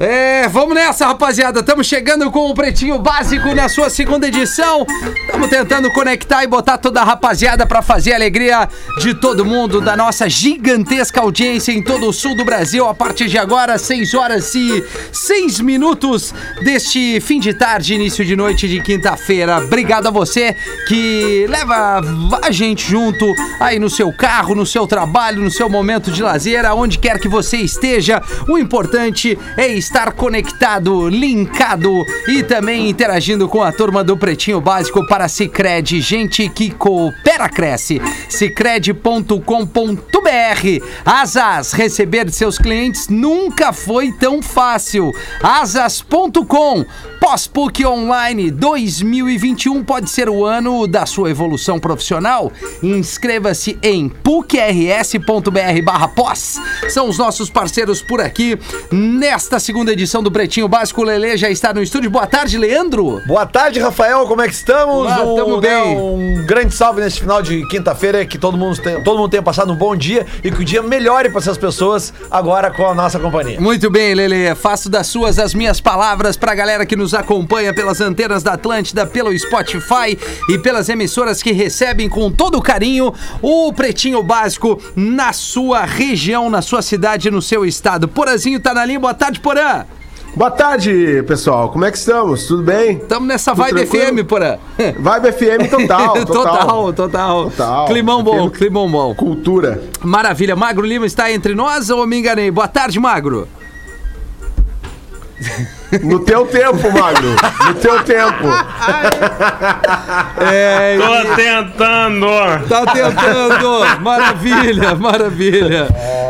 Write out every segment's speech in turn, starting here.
É, vamos nessa, rapaziada. Estamos chegando com o Pretinho Básico na sua segunda edição. Estamos tentando conectar e botar toda a rapaziada para fazer a alegria de todo mundo, da nossa gigantesca audiência em todo o sul do Brasil. A partir de agora, 6 horas e 6 minutos deste fim de tarde, início de noite de quinta-feira. Obrigado a você que leva a gente junto aí no seu carro, no seu trabalho, no seu momento de lazer, aonde quer que você esteja. O importante é estar conectado, linkado e também interagindo com a turma do Pretinho Básico para Cicred. Gente que coopera, cresce. Cicred.com.br Asas, receber de seus clientes nunca foi tão fácil. Asas.com Pós-PUC Online 2021 pode ser o ano da sua evolução profissional. Inscreva-se em pucrs.br barra pós. São os nossos parceiros por aqui. Nesta segunda edição do Pretinho Básico, o Lele já está no estúdio. Boa tarde, Leandro. Boa tarde, Rafael. Como é que estamos? Olá, tamo um, bem. né, um grande salve nesse final de quinta-feira. Que todo mundo, tenha, todo mundo tenha passado um bom dia e que o dia melhore para essas pessoas agora com a nossa companhia. Muito bem, Lele. Faço das suas as minhas palavras para a galera que nos acompanha pelas antenas da Atlântida, pelo Spotify e pelas emissoras que recebem com todo carinho o Pretinho Básico na sua região, na sua cidade, no seu estado. Porazinho tá na linha. Boa tarde, Porã. Boa tarde, pessoal. Como é que estamos? Tudo bem? Tamo nessa Tudo vibe tranquilo? FM, Porã. Vibe FM total, total. total, total. Total. Climão bom, FM. climão bom. Cultura. Maravilha. Magro Lima está entre nós ou me enganei? Boa tarde, Magro. No teu tempo, Magro. No teu tempo. É, Tô tentando. Tá tentando! Maravilha, maravilha.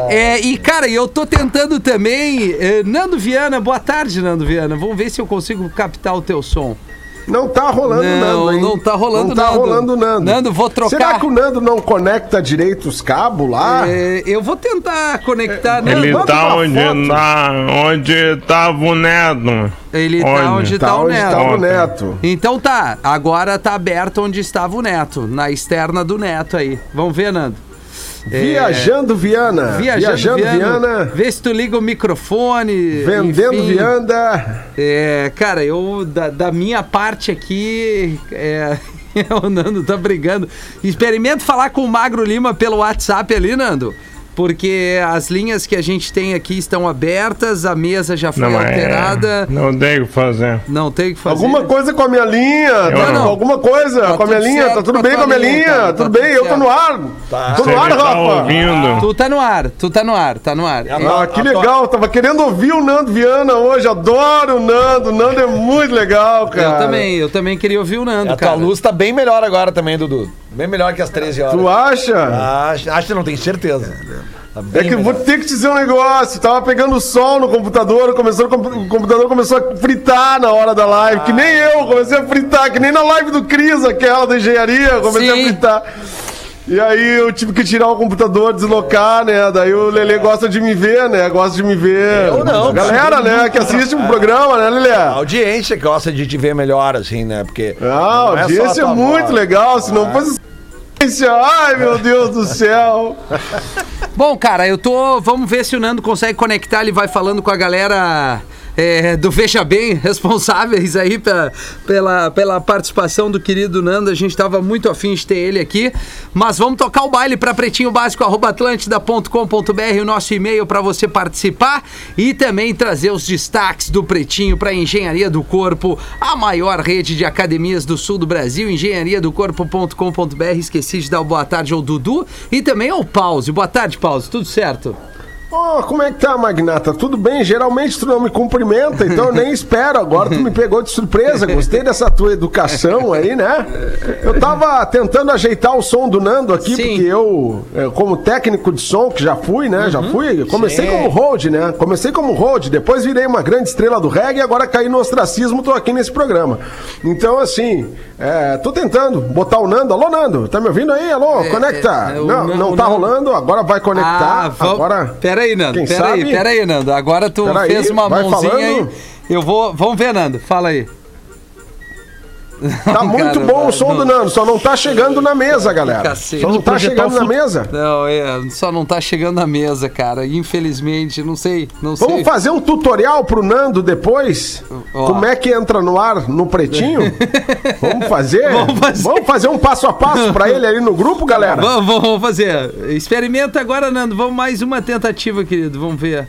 É, e, cara, eu tô tentando também. eh, Nando Viana, boa tarde, Nando Viana. Vamos ver se eu consigo captar o teu som. Não tá rolando Não, Nando, hein? não tá rolando Não tá Nando. rolando Nando. Nando, vou trocar. Será que o Nando não conecta direito os cabos lá? É, eu vou tentar conectar. Nando. Ele manda tá onde, tá onde tava o Neto. Ele tá Onde? onde tá, Tá o onde Neto. tá o. Neto. Então tá, agora tá aberto onde estava o Neto, na externa do Neto aí. Vamos ver, Nando. É, Viajando Viana. Viajando, Viana. Viana. Vê se tu liga o microfone. Vendendo enfim. Vianda. É, cara, eu, da, da minha parte aqui, é, o Nando tá brigando. Experimento falar com o Magro Lima pelo WhatsApp ali, Nando. Porque as linhas que a gente tem aqui estão abertas, a mesa já foi Não, mas alterada. não tem o que fazer. Não tem o que fazer. Alguma coisa com a minha linha, tá- não. alguma coisa Tá com a minha linha, certo tá tudo a bem tua com a minha linha, linha, tá tudo bem, eu tô no ar. Tô Se no ar, tá Rafa. ouvindo, Tu tá no ar, tu tá no ar, tá no ar. Ah, que legal, tava querendo ouvir o Nando Viana hoje, adoro o Nando, o Nando é muito legal, cara. Eu também, eu também queria ouvir o Nando, A tua cara. luz tá bem melhor agora também, Dudu. Bem melhor que às 13 horas. Tu acha? Acho, acho que não tenho certeza. Tá É que eu vou melhor. ter que te dizer um negócio, tava pegando sol no computador, começou, o compu- o computador começou a fritar na hora da live, que nem eu, comecei a fritar, que nem na live do Cris, aquela da engenharia, comecei Sim. a fritar. E aí eu tive que tirar o computador, deslocar, né? Daí o Lelê gosta de me ver, né? Gosta de me ver. Eu não, Galera, né? Que assiste o programa, né, Lelê? A audiência gosta de te ver melhor, assim, né? Porque. Ah, não a é só audiência é tua muito voz. legal, se não fosse audiência, ai meu Deus do céu. Bom, cara, eu tô. Vamos ver se o Nando consegue conectar. Ele vai falando com a galera é, do Veja Bem, responsáveis aí pela, pela, pela participação do querido Nando. A gente tava muito afim de ter ele aqui. Mas vamos tocar o baile para pretinhobásico.atlântida.com.br, o nosso e-mail para você participar e também trazer os destaques do Pretinho para Engenharia do Corpo, a maior rede de academias do sul do Brasil, engenhariadocorpo.com.br. Esqueci de dar boa tarde ao Dudu e também ao Pause. Boa tarde, Pause. Tudo certo? Ô, como é que tá, Magnata? Tudo bem? Geralmente tu não me cumprimenta, então eu nem espero. Agora tu me pegou de surpresa. Gostei dessa tua educação aí, né? Eu tava tentando ajeitar o som do Nando aqui, Sim. porque eu, eh, como técnico de som, que já fui, né? Já fui. Comecei como hold, né? Comecei como hold, depois virei uma grande estrela do reggae agora caí no ostracismo, tô aqui nesse programa. Então, assim, é, tô tentando botar o Nando. Alô, Nando, tá me ouvindo aí? Alô, conecta. é, o não, não o tá rolando, agora vai conectar. vamos- Agora. Pera aí, Nando. Quem Pera aí, sabe? pera aí, Nando. Agora tu Pera aí, fez uma mãozinha falando. aí. Eu vou. Vamos ver, Nando. Fala aí. Tá muito cara, bom o som não. do Nando, só não tá chegando na mesa, galera. Cacete. Só não tá chegando na mesa. Não, é, só não tá chegando na mesa, cara. Infelizmente, não sei, não Vamos sei. fazer um tutorial pro Nando depois? Ó. Como é que entra no ar no pretinho? Vamos fazer? Vamos fazer. um passo a passo pra ele ali no grupo, galera? Vamos, vamos fazer. Experimenta agora, Nando. Vamos mais uma tentativa, querido. Vamos ver.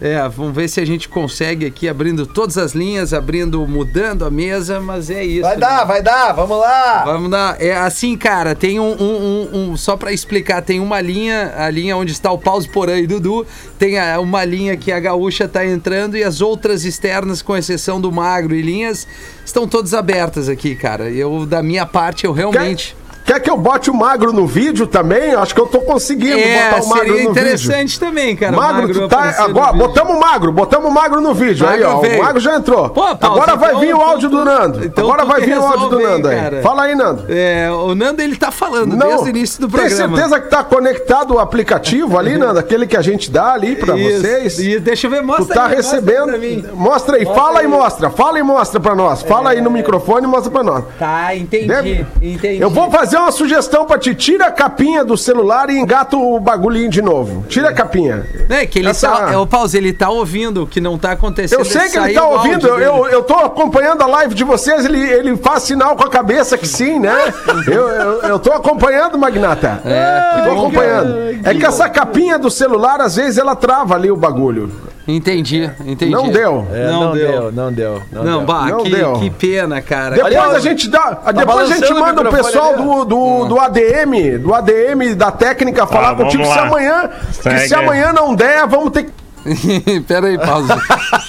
É, vamos ver se a gente consegue aqui abrindo todas as linhas, abrindo, mudando a mesa, mas é isso. Vai né? dar, vai dar, vamos lá. Vamos lá. É assim, cara, tem um, um- um- um- só pra explicar, tem uma linha, a linha onde está o Pause Porã e Dudu, tem a- uma linha que a gaúcha tá entrando e as outras externas, com exceção do magro e linhas, estão todas abertas aqui, cara. Eu, da minha parte, eu realmente... quer que eu bote o magro no vídeo também? Acho que eu tô conseguindo É, botar o magro no vídeo. interessante também, cara. o Magro, tu tá. Agora, botamos o magro, botamos o magro no vídeo. aí, Magro ó. veio. O magro já entrou. Pô, Paulo, Agora vai então- vir o áudio do Nando. então Agora tu vai vir o áudio do aí, Nando aí. cara. Fala aí, Nando. É, o Nando, ele tá falando desde o início do programa. Tem certeza que tá conectado o aplicativo ali, Nando? Aquele que a gente dá ali pra Isso, vocês? isso. deixa eu ver, Tu mostra tá aí, mostra aí recebendo. mim. Mostra aí, fala e mostra. Fala e mostra pra nós. Fala aí no microfone e mostra pra nós. Tá, entendi, Deve- entendi. Eu vou fazer uma sugestão pra ti. Tira a capinha do celular e engata o bagulhinho de novo. Tira a capinha. É que ele Essa- tá. É, o Pause, ele tá ouvindo o que não tá acontecendo. Eu sei que ele tá ouvindo, eu, eu, eu tô acompanhando a live de vocês, ele, ele faz sinal com a cabeça que sim, né? Eu, eu, eu tô acompanhando, Magnata. É, tô acompanhando. É que essa capinha do celular, às vezes, ela trava ali o bagulho. Entendi, entendi. Não deu. É, Não não, deu. deu. não deu. Não, Não, deu. bah, Não que, deu. que pena, cara. Depois Aliás, a gente dá. depois a gente o manda o microfone pessoal ali, do, do, do ADM, do ADM da técnica falar Ah, contigo se lá. amanhã. Que Segue. se amanhã não der, vamos ter que. Pera aí, Pause.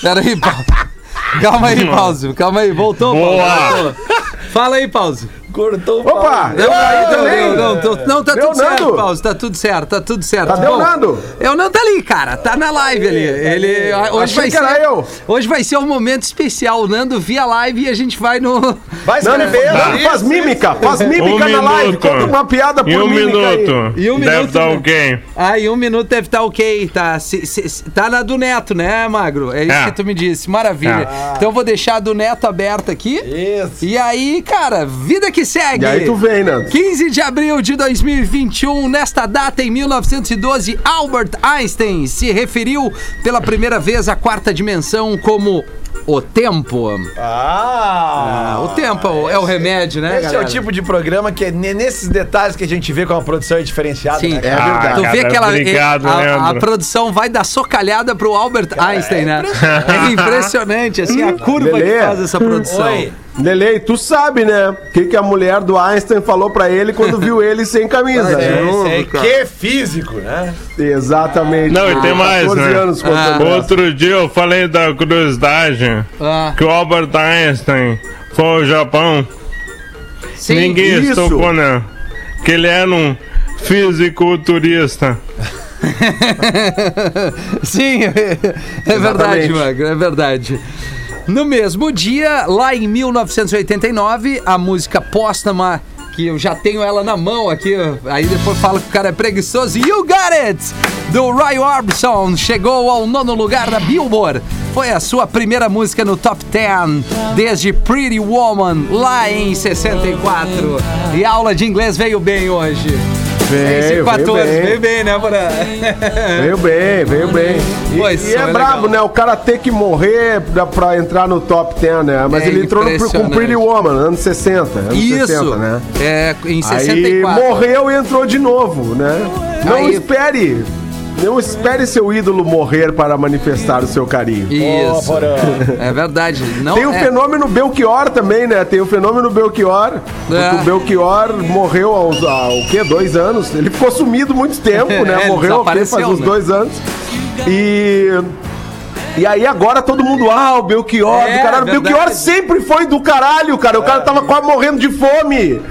Pera aí, Pause. Calma aí, Pause. Calma aí, voltou, Boa. Voltou. Fala aí, Pause. Cortou o Opa! Não, Eu caí também! não, não, tô- não, tá Deu, tudo certo, Nando? Pause, tá tudo certo, tá tudo certo. Cadê o Bom, Nando? Eu não tá ali, cara, tá na live ali. Ele, hoje vai ser, eu. Hoje vai ser um momento especial, o Nando via live e a gente vai no... Vai Nando. Nando faz mímica, faz mímica Um na live, minuto. conta uma piada por E um mímica aí. minuto. E um Deve minuto, estar né? ok. Ah, em um minuto deve estar ok, tá? Se- se- se- tá na do Neto, né, Magro? É isso É. que tu me disse, maravilha. Então eu vou deixar a do Neto aberta aqui. Isso. E aí, cara, vida que segue. E aí tu vem, Nando. 15 de abril de 2021, nesta data em 1912, Albert Einstein se referiu pela primeira vez à quarta dimensão como o tempo. Ah, Ah, o tempo é o- é o remédio, né, Esse é galera? o tipo de programa que é ne- nesses detalhes que a gente vê como a produção é diferenciada. Sim, né, É cara? verdade. Tu vê cara, que ela, obrigado, a, a produção vai dar socalhada pro Albert Einstein, né? É impressionante, assim, a curva Lelê. que faz essa produção. Oi. Lele, tu sabe, né? O que, que a mulher do Einstein falou pra ele quando viu ele sem camisa. É, né? que físico, né? Exatamente. Não, e tem mais, 14 né? anos essa. Outro dia eu falei da curiosidade Ah, que o Albert Einstein foi ao Japão. sim, Ninguém isso. tocou, né? Que ele era um fisiculturista. sim, é, é verdade, Magro, é verdade. No mesmo dia, lá em 1989, a música póstuma, que eu já tenho ela na mão aqui, aí depois fala que o cara é preguiçoso, You Got It, do Roy Orbison, chegou ao nono lugar da Billboard. Foi a sua primeira música no top 10 desde Pretty Woman, lá em 64. E a aula de inglês veio bem hoje. Veio, 6 e 14, veio bem. veio bem, né, Porã? Veio bem, veio bem. E, Pois, e é foi brabo, né? O cara ter que morrer pra, pra entrar no top 10, né? Mas É ele entrou no, com. Pretty Woman, anos 60. Anos Isso, 60, né? é, em Aí 64. morreu e entrou de novo, né? Não Aí- espere. Não espere seu ídolo morrer para manifestar o seu carinho. Isso. É verdade. Não Tem o é. fenômeno Belchior também, né? Tem o fenômeno Belchior. É. O Belchior morreu aos, há o quê? Dois anos? Ele ficou sumido muito tempo, É, né? Morreu desapareceu, faz uns né? dois anos. E. E aí agora todo mundo, ah, o Belchior, É, do caralho. O verdade. Belchior sempre foi do caralho, cara. O cara tava quase morrendo de fome.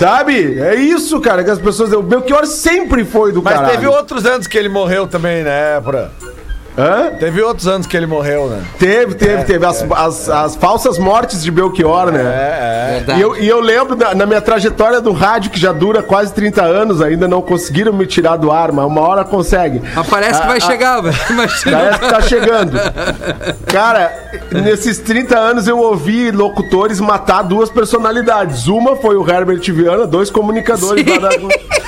Sabe? É isso, cara, que as pessoas. O Belchior sempre foi do Mas caralho. teve outros anos que ele morreu também, né, Porã? Hã? Teve outros anos que ele morreu, né? Teve, teve, teve. As, as, as falsas mortes de Belchior, né? É, Verdade. E eu, e eu lembro da- na minha trajetória do rádio, que já dura quase 30 anos, ainda não conseguiram me tirar do ar, mas uma hora consegue. Mas parece que vai chegar, velho. Parece que tá chegando. Cara, nesses 30 anos eu ouvi locutores matar duas personalidades. Uma foi o Herbert Viana, dois comunicadores Sim. lá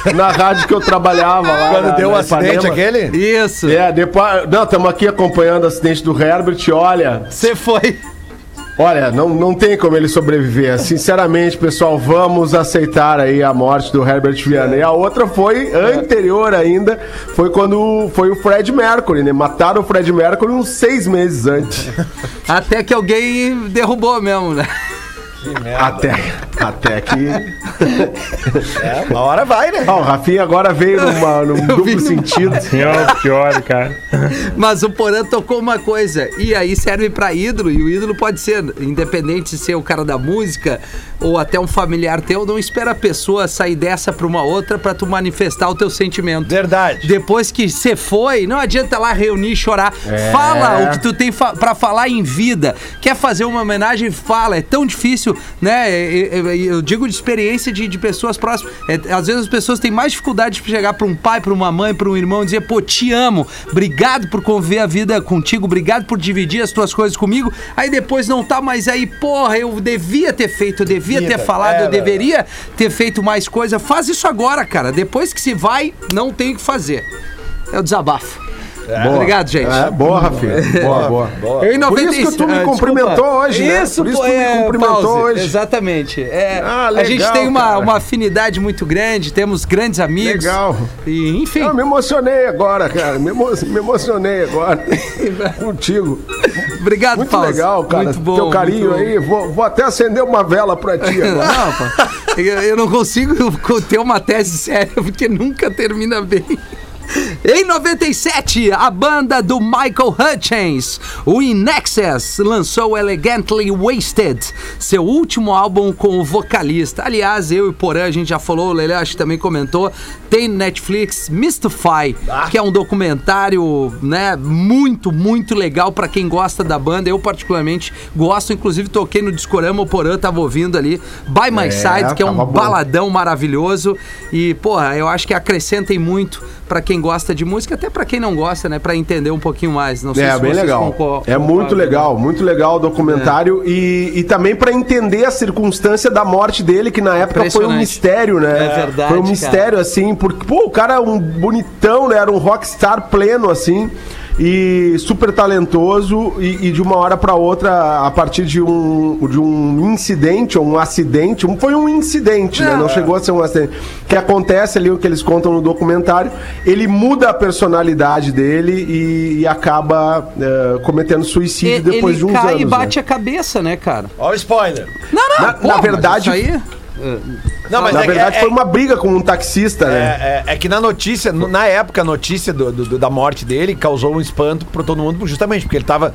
na, na rádio que eu trabalhava lá. Quando na- deu o na acidente Ipanema. aquele? Isso. É, depois. Não, estamos aqui acompanhando o acidente do Herbert. Olha, Você foi. olha, não, não tem como ele sobreviver. Sinceramente, pessoal, vamos aceitar aí a morte do Herbert Viana. E a outra foi anterior ainda, foi quando foi o Fred Mercury, né? Mataram o Fred Mercury uns seis meses antes. Até que alguém derrubou mesmo, né? Até, até que. É, uma hora vai, né? Ah, o Rafinha agora veio numa, num duplo sentido. Pior, pior, cara. Mas o Porã tocou uma coisa, e aí serve pra ídolo, e o ídolo pode ser, independente de ser o cara da música ou até um familiar teu, não espera a pessoa sair dessa pra uma outra pra tu manifestar o teu sentimento. Verdade. Depois que você foi, não adianta lá reunir e chorar. É. Fala o que tu tem fa pra falar em vida. Quer fazer uma homenagem? Fala. É tão difícil, né? Eu, eu- eu digo de experiência de, de pessoas próximas. É, às vezes as pessoas têm mais dificuldade de chegar pra um pai, pra uma mãe, pra um irmão e dizer, pô, te amo. Obrigado por conviver a vida contigo. Obrigado por dividir as tuas coisas comigo. Aí depois não tá mais aí, porra, eu devia ter feito, eu devia ter falado, é, eu deveria ter feito mais coisa. Faz isso agora, cara. Depois que se vai, não tem o que fazer. É o desabafo. Boa. Obrigado, gente. É, boa, Rafinha. Boa, boa. Eu em Por isso 96 que tu me Ah, cumprimentou desculpa. hoje, né? Isso, Por isso pô, tu me é, cumprimentou pause. hoje. Exatamente. É, Ah, a gente legal, tem uma, uma afinidade muito grande, temos grandes amigos. Legal. E, enfim. Eu me emocionei agora, cara. Me, emo- me emocionei agora. Contigo. Obrigado, Muito legal, cara. Muito bom. Teu carinho aí. Vou, vou até acender uma vela pra ti agora. Não, pô. Eu, eu não consigo ter uma tese séria porque nunca termina bem. Em 97, a banda do Michael Hutchins, o In Excess, lançou Elegantly Wasted, seu último álbum com o vocalista. Aliás, eu e Porã, a gente já falou, o Lele acho que também comentou, tem no Netflix Mystify, que é um documentário, né, muito, muito legal pra quem gosta da banda. Eu particularmente gosto, inclusive toquei no Discorama, o Porã tava ouvindo ali, By My É, Side, que é um bom. baladão maravilhoso e, porra, eu acho que acrescentem muito pra quem gosta de música, até pra quem não gosta, né, Pra entender um pouquinho mais. Não sei É, se bem legal. concor- É muito concordam. legal, muito legal o documentário e, e também pra entender a circunstância da morte dele, que na época foi um mistério, né? É verdade, Foi um cara. mistério, assim, porque, pô, o cara é um bonitão, né? Era um rockstar pleno, assim. E super talentoso, e, e de uma hora pra outra, a partir de um, de um incidente ou um acidente, um- foi um incidente, né? Não chegou a ser um acidente. Que acontece ali, o que eles contam no documentário, ele muda a personalidade dele e, e acaba eh, cometendo suicídio E- depois ele de uns cai anos. e bate né? a cabeça, né, cara? Olha o spoiler. Não, não, Na- pô, na mas verdade- isso aí... Não, mas Na é, verdade, é, foi uma briga com um taxista, né? É, é- é que na notícia, no- na época, a notícia do- do- da morte dele causou um espanto pra todo mundo, justamente porque ele tava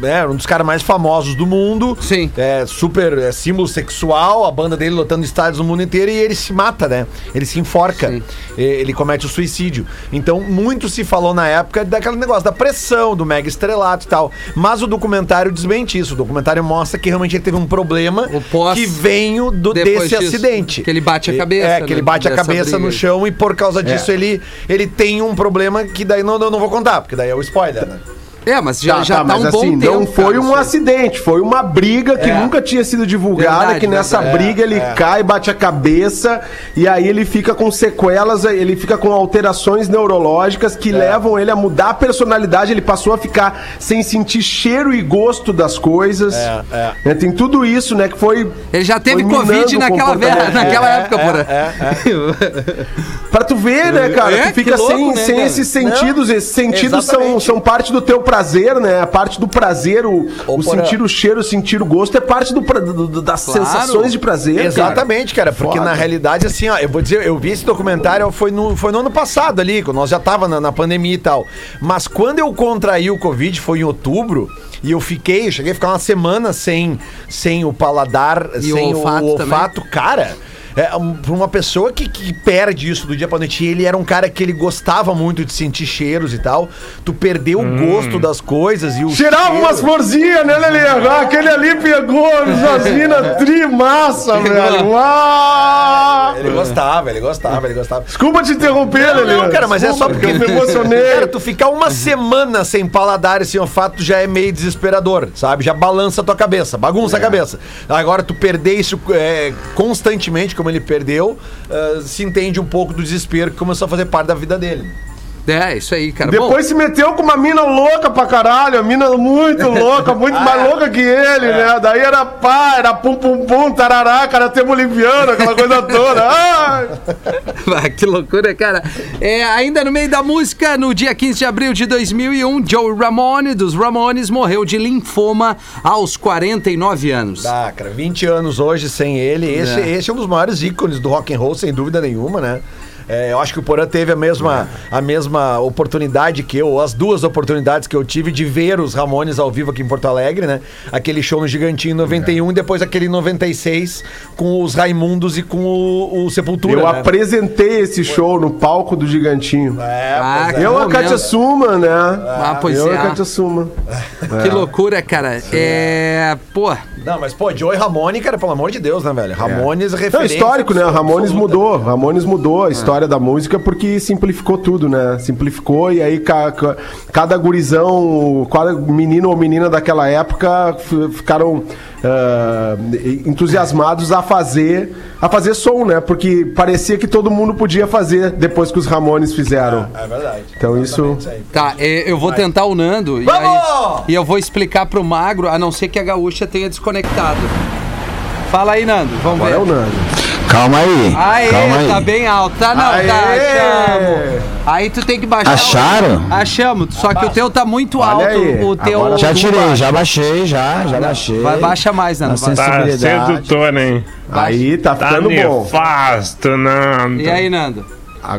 né, um dos caras mais famosos do mundo. Sim. É, super é, símbolo sexual, a banda dele lotando estádios no mundo inteiro e ele se mata, né? Ele se enforca. Sim. E- Ele comete o suicídio. Então, muito se falou na época daquele negócio da pressão, do mega estrelato e tal. Mas o documentário desmente isso. O documentário mostra que realmente ele teve um problema que veio do, desse disso, acidente. que ele bate a cabeça, É, que ele né, bate a dessa cabeça briga no chão e por causa disso ele, ele tem um problema que daí não, eu não vou contar, porque daí é o spoiler, né? É, mas já, Tá, já tá, tá, mas um bom assim, tempo. não foi cara, um acidente, foi uma briga que É. nunca tinha sido divulgada, Verdade, que nessa verdade. briga ele É. cai, bate a cabeça e aí ele fica com sequelas, ele fica com alterações neurológicas que levam ele a mudar a personalidade, ele passou a ficar sem sentir cheiro e gosto das coisas. É, Né, Tem tudo isso, né, que foi Ele já teve Covid naquela, naquela É, época, é, porra. Pra tu ver, né, cara? É, tu fica que louco, sem, né, sem cara? esses sentidos. esses sentidos são, são parte do teu prazer, né? A parte do prazer, o, o sentir o cheiro, o sentir o gosto é parte do, do- do- das Claro. sensações de prazer. Exatamente, cara, porque Foda. na realidade, assim, ó, eu vou dizer, eu vi esse documentário, foi no, foi no ano passado ali, quando nós já tava na, na pandemia e tal. Mas quando eu contraí o Covid, foi em outubro, e eu fiquei, eu cheguei a ficar uma semana sem, sem o paladar, E o sem o olfato olfato, cara. É, pra uma pessoa que, que perde isso do dia pra noite, e ele era um cara que ele gostava muito de sentir cheiros e tal, tu perdeu o gosto das coisas e o Cheirava cheiro- umas florzinhas, né, Lelê? Ah, Aquele ali pegou as minas trimassa, velho. Ah! Ele gostava, ele gostava, ele gostava. Desculpa te interromper, Não, Lelê. não, cara, mas é só porque eu me emocionei. Cara, tu ficar uma semana sem paladar esse olfato já é meio desesperador, sabe? Já balança a tua cabeça, bagunça a cabeça. Agora, tu perder isso é, constantemente, como ele perdeu, ah, se entende um pouco do desespero que começou a fazer parte da vida dele. É, isso aí, cara. Bom, Depois se meteu com uma mina louca pra caralho, a mina muito louca, muito mais louca que ele, né? Daí era pá, era pum pum pum, tarará, karatê boliviano, aquela coisa toda. Ai! Ah, que loucura, cara. É, ainda no meio da música, no dia 15 de abril de 2001, Joe Ramone, dos Ramones, morreu de linfoma aos 49 anos. Ah, cara, 20 anos hoje sem ele. Esse É. esse é um dos maiores ícones do rock and roll, sem dúvida nenhuma, né? É, eu acho que o Porã teve a mesma, a mesma oportunidade que eu, ou as duas oportunidades que eu tive de ver os Ramones ao vivo aqui em Porto Alegre, né? Aquele show no Gigantinho em 91 e depois aquele em 96 com os Raimundos e com o, o Sepultura. Eu né? apresentei esse show no palco do Gigantinho. É, Ah, é. Eu, a. Katia Suma, né? Ah, pois eu é. e a Katia Suma. Que loucura, cara. É. Pô, Não, mas pô, Joe e Ramone, cara, pelo amor de Deus, né, velho? Ramones É referência. histórico, né? Ramones absoluta. mudou. Ramones mudou a história da música porque simplificou tudo, né? Simplificou e aí ca- ca- cada gurizão, cada menino ou menina daquela época f- ficaram ah, entusiasmados a fazer a fazer som, né? Porque parecia que todo mundo podia fazer depois que os Ramones fizeram. É verdade. Então isso tá, é, eu vou tentar o Nando. E, aí- e eu vou explicar pro Magro, a não ser que a gaúcha tenha desconectado. Fala aí, Nando. Vamos agora é o ver. Nando. Calma aí. Aê, calma aí. tá bem alto. Tá, não, Aê! tá, achamos. Aí tu tem que baixar. o- Acharam? Achamos, só que o teu tá muito Olha alto. aí, O teu. agora Já tirei, baixa. já baixei, já, já baixei. Vai, baixa mais, Nando. Na vai. Tá sedutor, hein? Aí tá Tá ficando bom. nefasto, Nando. E aí, Nando?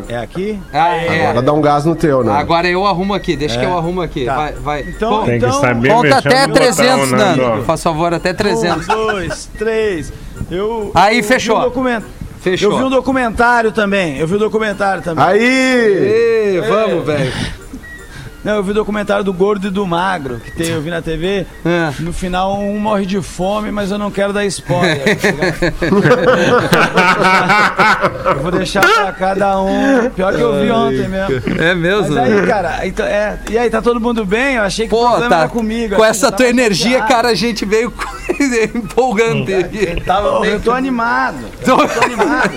É aqui? Ah, é. Agora dá um gás no teu, né? Agora eu arrumo aqui, deixa que eu arrumo aqui. Tá. Vai, vai. Então- Con- Tem que Então, saber Conta até no botão, 300, Nando. Nando. Faz favor, até 300. Um, dois, três. Eu, Aí, eu fechou. Vi um documento. Fechou. Eu vi um documentário também. Eu vi um documentário também. Aí! Ê, vamos, velho. Não, eu vi o documentário do Gordo e do Magro, que tem, eu vi na TV. É. No final, um morre de fome, mas eu não quero dar spoiler. eu vou deixar pra cada um. Pior que eu vi ontem mesmo. É mesmo? Mas aí, cara, então, é, e aí, tá todo mundo bem? Eu achei que o Pô, problema tá. era comigo. Com essa tua eu tava energia, chateado. cara, a gente veio empolgante aqui. Pô, eu tô animado. Eu tô animado.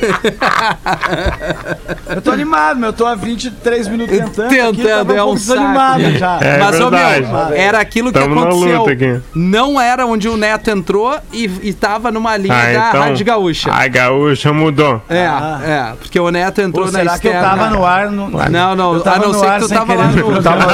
Eu tô animado, meu. Eu tô há 23 minutos tentando. aqui, Tentando, tava é um saco. Já. É Mas, ô, meu, verdade. era aquilo que Tamo aconteceu. Não era onde o Neto entrou e, e tava numa linha Ah, da então, Rádio Gaúcha. A gaúcha mudou. É, Ah. é, porque o Neto entrou Ou na será que eu externa. tava no ar? No... Não, não, Eu a não ser que tu tava lá no... Tava,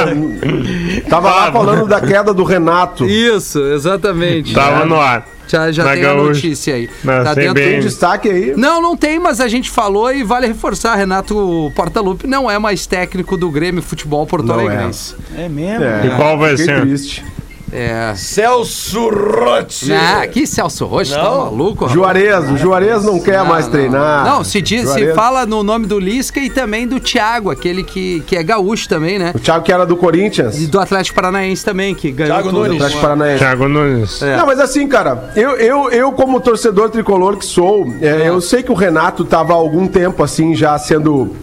tava lá falando da queda do Renato. Isso, exatamente. Tava no ar. Já, já na tem a Gaúcha. notícia aí. Na tá dentro Tem destaque aí. Não, não tem, mas a gente falou e vale reforçar. Renato Portaluppi não é mais técnico do Grêmio Futebol Porto Não é. É mesmo? E qual vai fiquei ser? triste. É. Celso Rotti. Ah, que Celso Rocha, tá Não. maluco? rapaz? Juarez, o Juarez não quer mais não. treinar. Não, se, diz, se Juarez- fala no nome do Lisca e também do Thiago, aquele que, que é gaúcho também, né? O Thiago que era do Corinthians. E do Atlético Paranaense também, que ganhou Thiago tudo. Nunes. Atlético Paranaense. Thiago Nunes. É. Não, mas assim, cara, eu, eu, eu como torcedor tricolor que sou, é, eu sei que o Renato tava há algum tempo assim já sendo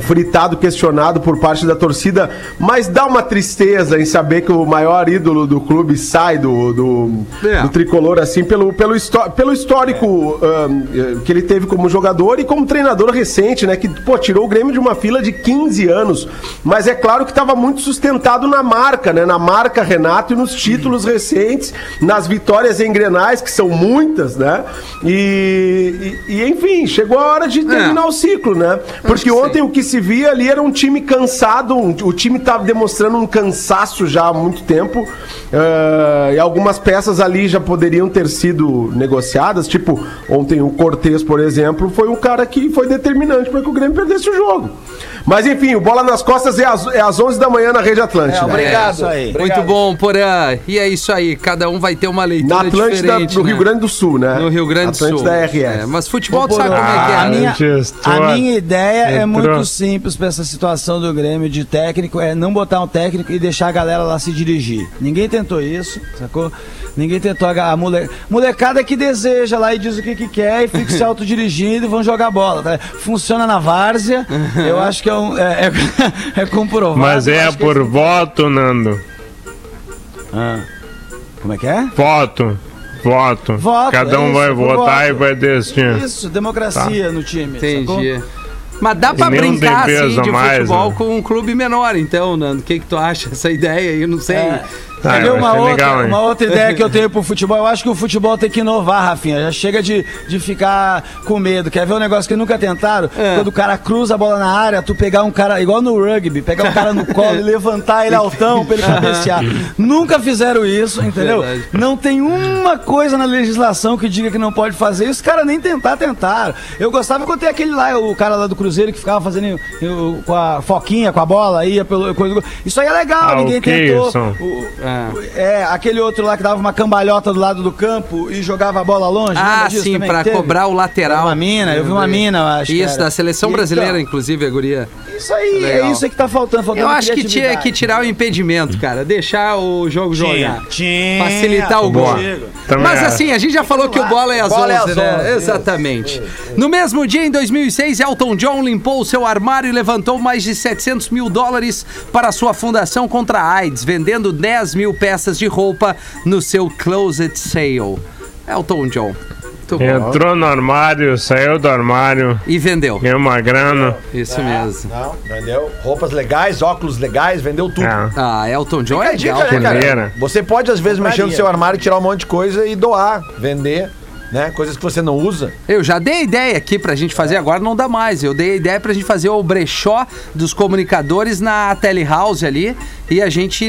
fritado, questionado por parte da torcida, mas dá uma tristeza em saber que o maior ídolo do clube sai do, do, É. do tricolor, assim, pelo, pelo, pelo histórico ahn, eh, que ele teve como jogador e como treinador recente, né? Que, pô, tirou o Grêmio de uma fila de 15 anos. Mas é claro que estava muito sustentado na marca, né? Na marca Renato e nos títulos recentes, nas vitórias em Grenais, que são muitas, né? E, e- e, enfim, chegou a hora de terminar o ciclo, né? Porque que ontem o que se via ali era um time cansado, um- o time tava demonstrando um cansaço já há muito tempo. eh, e algumas peças ali já poderiam ter sido negociadas, tipo, ontem o Cortez, por exemplo, foi um cara que foi determinante para que o Grêmio perdesse o jogo. Mas enfim, o Bola nas Costas é às, é às 11 da manhã na Rede Atlântida. Obrigado. isso aí. Muito bom, Porã. E é isso aí, cada um vai ter uma leitura Na Atlântida diferente. do né? Rio Grande do Sul, né? No Rio Grande do Sul. Atlântida RS. É, mas futebol, tu sabe como é que é, a né? minha, a minha ideia é muito simples pra essa situação do Grêmio de técnico, é não botar um técnico e deixar a galera lá se dirigir. Ninguém tentou isso, sacou? Ninguém tentou a, a mole, molecada que deseja lá e diz o que, que quer e fica se autodirigindo e vão jogar bola. tá? Funciona na várzea, eu acho que é, um, é, é, é comprovado. Mas é por esse- voto, Nando. Ah. Como é que é? Voto. Voto. Voto, Cada um é vai isso, por votar voto. e vai decidir. Isso, democracia no time. sacou? Mas dá uns brincar assim de mais, futebol né? com um clube menor, então, Nando. O que, que tu acha dessa ideia aí? Eu não sei. É. Ah, Quer ver eu uma outra, legal, uma outra ideia que eu tenho pro futebol? Eu acho que o futebol tem que inovar, Rafinha. Já chega de, de ficar com medo. Quer ver um negócio que nunca tentaram? É. Quando o cara cruza a bola na área, tu pegar um cara, igual no rugby, pegar um cara no colo e levantar ele altão pra ele cabecear. nunca fizeram isso, entendeu? Verdade. Não tem uma coisa na legislação que diga que não pode fazer. E os caras nem tentar, tentaram. Eu gostava quando tem aquele lá, o cara lá do Cruzeiro que ficava fazendo com a foquinha, com a bola, ia pelo. Isso aí é legal, Ah, ninguém tentou. isso? O- É. é, aquele outro lá que dava uma cambalhota do lado do campo e jogava a bola longe. Ah, sim, também pra teve? cobrar o lateral. Uma mina, eu vi uma mina, eu acho. que Isso, da seleção Então, brasileira, inclusive, a guria. Isso aí, Legal. é isso aí que tá faltando. faltando Eu acho que tinha que tirar o impedimento, cara. Deixar o jogo jogar. tinha. Facilitar o gol. Mas acho. assim, a gente já falou que o bola é às Bola é 11, às né? 11, Exatamente. No mesmo dia, em 2006, Elton John limpou o seu armário e levantou mais de 700 mil dólares para a sua fundação contra a AIDS, vendendo 10 mil peças de roupa no seu closet sale. Elton John. Entrou no armário, saiu do armário, E vendeu. ganhou uma grana. Isso mesmo. Não, vendeu. Roupas legais, óculos legais, vendeu tudo. É. Ah, Elton John é Fica legal. dica, né, cara? Você pode, às vezes, mexer no seu armário, tirar um monte de coisa e doar, vender, né? Coisas que você não usa. Eu já dei a ideia aqui pra gente fazer, agora não dá mais. Eu dei a ideia pra gente fazer o brechó dos comunicadores na telehouse ali e a gente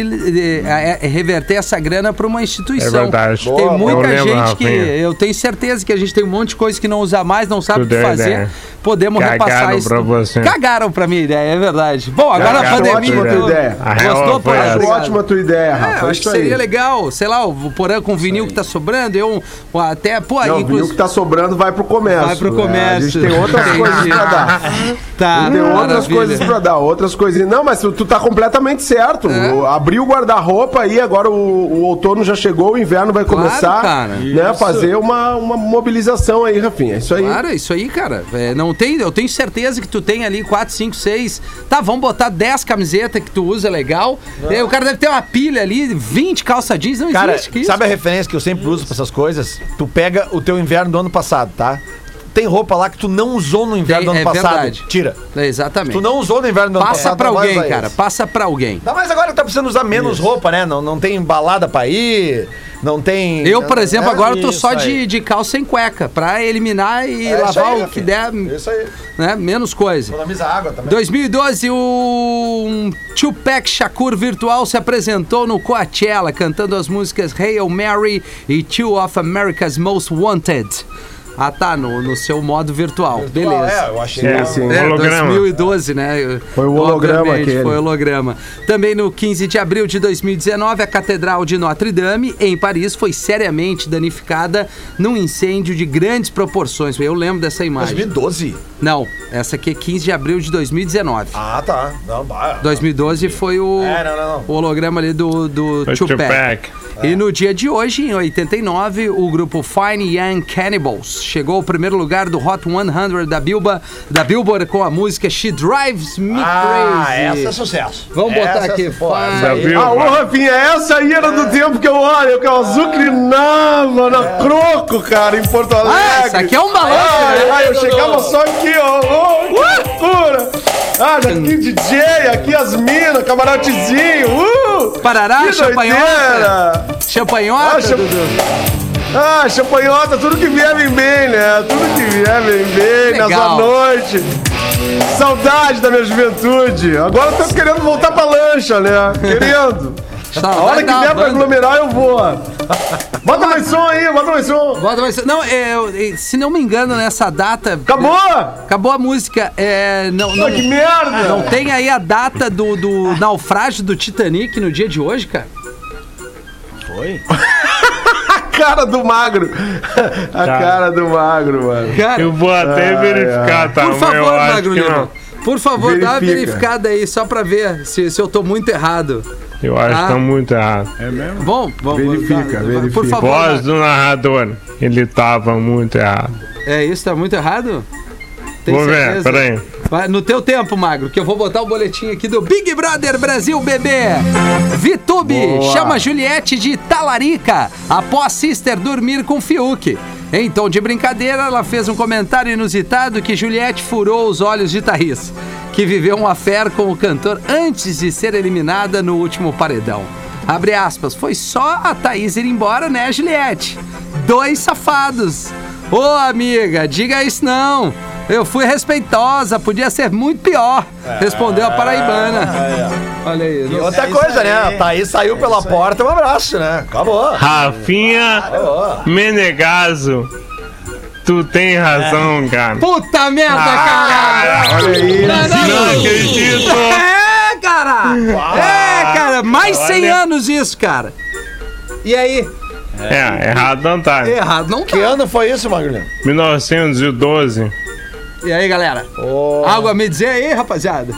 eh, eh, reverter essa grana pra uma instituição. É verdade. Tem Boa, muita eu lembro, gente que. Rafinha. Eu tenho certeza que a gente tem um monte de coisa que não usa mais, não sabe o que deu fazer. ideia. Podemos Cagaram repassar isso. pra você. Cagaram pra minha ideia, é verdade. Bom, agora a Cagaram pandemia. ótima tua ideia. A Gostou, foi Porã? Acho ótima a tua ideia, É, Rafa. eu é acho que aí. seria legal, sei lá, o Porã com vinil que tá sobrando, eu um- até, pô, Não, o inclusive. vinil que tá sobrando vai pro comércio. Vai pro né? A comércio. gente tem outras coisas pra dar. Tá, Tem outras maravilha. coisas pra dar, outras coisinhas. Não, mas tu, tu tá completamente certo. É. O- Abriu o guarda-roupa aí, agora o, o outono já chegou, o inverno vai Claro, começar. cara. Né, fazer uma, uma mobilização aí, Rafinha. Isso aí. Claro, isso aí, cara. É, não tem, eu tenho certeza que tu tem ali 4, 5, 6. Tá, vamos botar 10 camisetas que tu usa legal. E aí o cara deve ter uma pilha ali, 20 calça jeans, não Cara, existe que isso. sabe a referência que eu sempre uso pra essas coisas? Tu pega o teu inverno do ano passado, tá? Tem roupa lá que tu não usou no inverno Tem- do ano é passado. verdade. Tira. É, exatamente. Tu não usou no inverno do ano Passa passado. pra não vai alguém, usar cara. Passa pra alguém. Mas agora tá precisando usar menos roupa, né? Não, não tem balada pra ir, não tem... Eu, por exemplo, É, agora eu tô só de, de calça sem cueca, pra eliminar e É lavar aí, o que der, Isso aí. né? Menos coisa. Economiza água também. 2012, o um Tupac Shakur virtual se apresentou no Coachella, cantando as músicas Hail Mary e Two of America's Most Wanted. Ah, tá, no, no seu modo virtual. Beleza. É, eu achei É, que... sim. É, holograma. 2012, né? Foi o holograma Obviamente, aquele. Foi o holograma. Também no 15 de abril de 2019, a Catedral de Notre Dame, em Paris, foi seriamente danificada num incêndio de grandes proporções. Eu lembro dessa imagem. 2012? Não, essa aqui é 15 de abril de 2019. Ah, tá. Não, vai. 2012 foi o, É, não, não, não. o holograma ali do, do Foi Tupac. Tupac. E no dia de hoje, em 89, o grupo Fine Young Cannibals chegou ao primeiro lugar do Hot 100 da Billboard, da Billboard com a música She Drives Me Ah, Crazy. essa é sucesso. Vamos botar Essa, aqui, pô, faz. essa aí. Viu? Ah, ô Rafinha, essa aí era do tempo que eu olho, que eu azucrinava na croco, cara, em Porto Alegre. Ah, essa aqui é um balanço, Ai, né? ai, eu chegava só aqui, ó. ó, que loucura. Ah, aqui DJ, aqui as minas, camarotezinho. Uh! Parará, champanhota. Champanhota, Ah, cham- Dudu. Ah, champanhota, tudo que vier vem bem, né? Tudo que vier vem bem nessa Legal. noite. Saudade da minha juventude. Agora eu tô querendo voltar pra lancha, né? Querendo. A hora que vier pra aglomerar, eu vou. Bota mais som aí, bota mais som. Bota mais- Não, é, se não me engano, nessa data. Acabou! Acabou a música. É, não, não, que merda! não tem aí a data do, do naufrágio do Titanic no dia de hoje, cara? Foi? A cara do magro. A cara do magro, mano. Cara, Eu vou até verificar, tá? por favor, Magro Lima. Por favor, dá uma Verifica. verificada aí, só pra ver se, se eu tô muito errado. Eu acho Ah. que tá muito errado. Bom, vamos Verifica, Por verifica. favor. Voz do narrador. Ele tava muito errado. É isso, tá muito errado? Tem Vou ver, certeza? peraí. Vai, no teu tempo, Magro, que eu vou botar o boletim aqui do Big Brother Brasil, bebê. Vitube Boa. chama Juliette de talarica após Sister dormir com Fiuk. Em tom de brincadeira, ela fez um comentário inusitado que Juliette furou os olhos de Thaís, que viveu um affair com o cantor antes de ser eliminada no último paredão. Abre aspas, foi só a Thaís ir embora, né, Juliette? Dois safados. Ô, amiga, diga isso não. Eu fui respeitosa, podia ser muito pior. Respondeu a paraibana. Olha aí. E outra É isso coisa, né? aí. A Thaís saiu pela isso aí. porta, um abraço, né? Acabou. Rafinha Menegaso. Tu tem razão, cara. Puta merda, cara! Olha aí. Não acredito. É, cara! É, cara, mais 100 Olha. anos isso, cara. E aí? É, errado não tá. Errado não Que tá. ano foi isso, Magulho? 1912. E aí, galera? Algo a me dizer aí, rapaziada?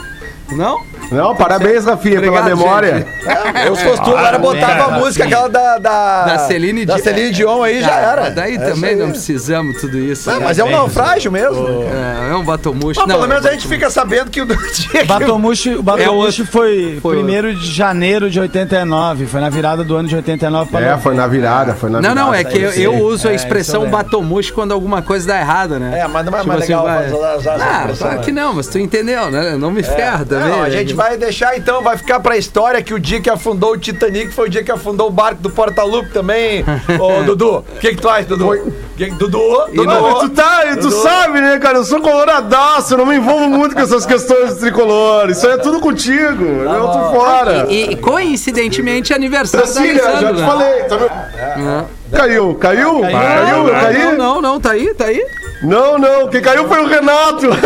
Não? Não, parabéns, Rafinha, Obrigado, pela memória. gente. Eu os costumes, Ah, era botava cara, a música aquela da. Da, Da Celine da Dion. Celine Dion aí, já era. mas Daí É também não precisamos tudo isso. Não, né? mas é um naufrágio mesmo. É, é um batomuxo. Mas Não, pelo menos é a gente fica sabendo que o dia que Batomushi, o Batomushi foi, Foi 1 de janeiro de 89. Foi na virada do ano de 89 para É, foi na virada, foi na Não, virada. não, é que eu, eu uso a É, expressão batomuxo quando alguma coisa dá errado, né? É, mas não é Tipo mais assim, legal Ah, claro né? que não, mas tu entendeu, né? Não me ferra também. Não, a né? gente vai deixar então, vai ficar pra história que o dia que afundou o Titanic foi o dia que afundou o barco do Porta-Lupe também. Ô, Dudu, o que, que tu acha, Dudu? Que que- Dudu, Dudu. Não, tu, tá, tu Dudu. sabe, né, cara? Eu sou coloradaço, eu não me envolvo muito com essas questões de tricolor. Isso aí é tudo contigo. eu tô fora. E, e, coincidentemente, aniversário da Cecília, já te né? falei. Tá me- Caiu, caiu? Caiu, eu Não, caí? não, não, tá aí, tá aí. Não, não, quem caiu foi o Renato.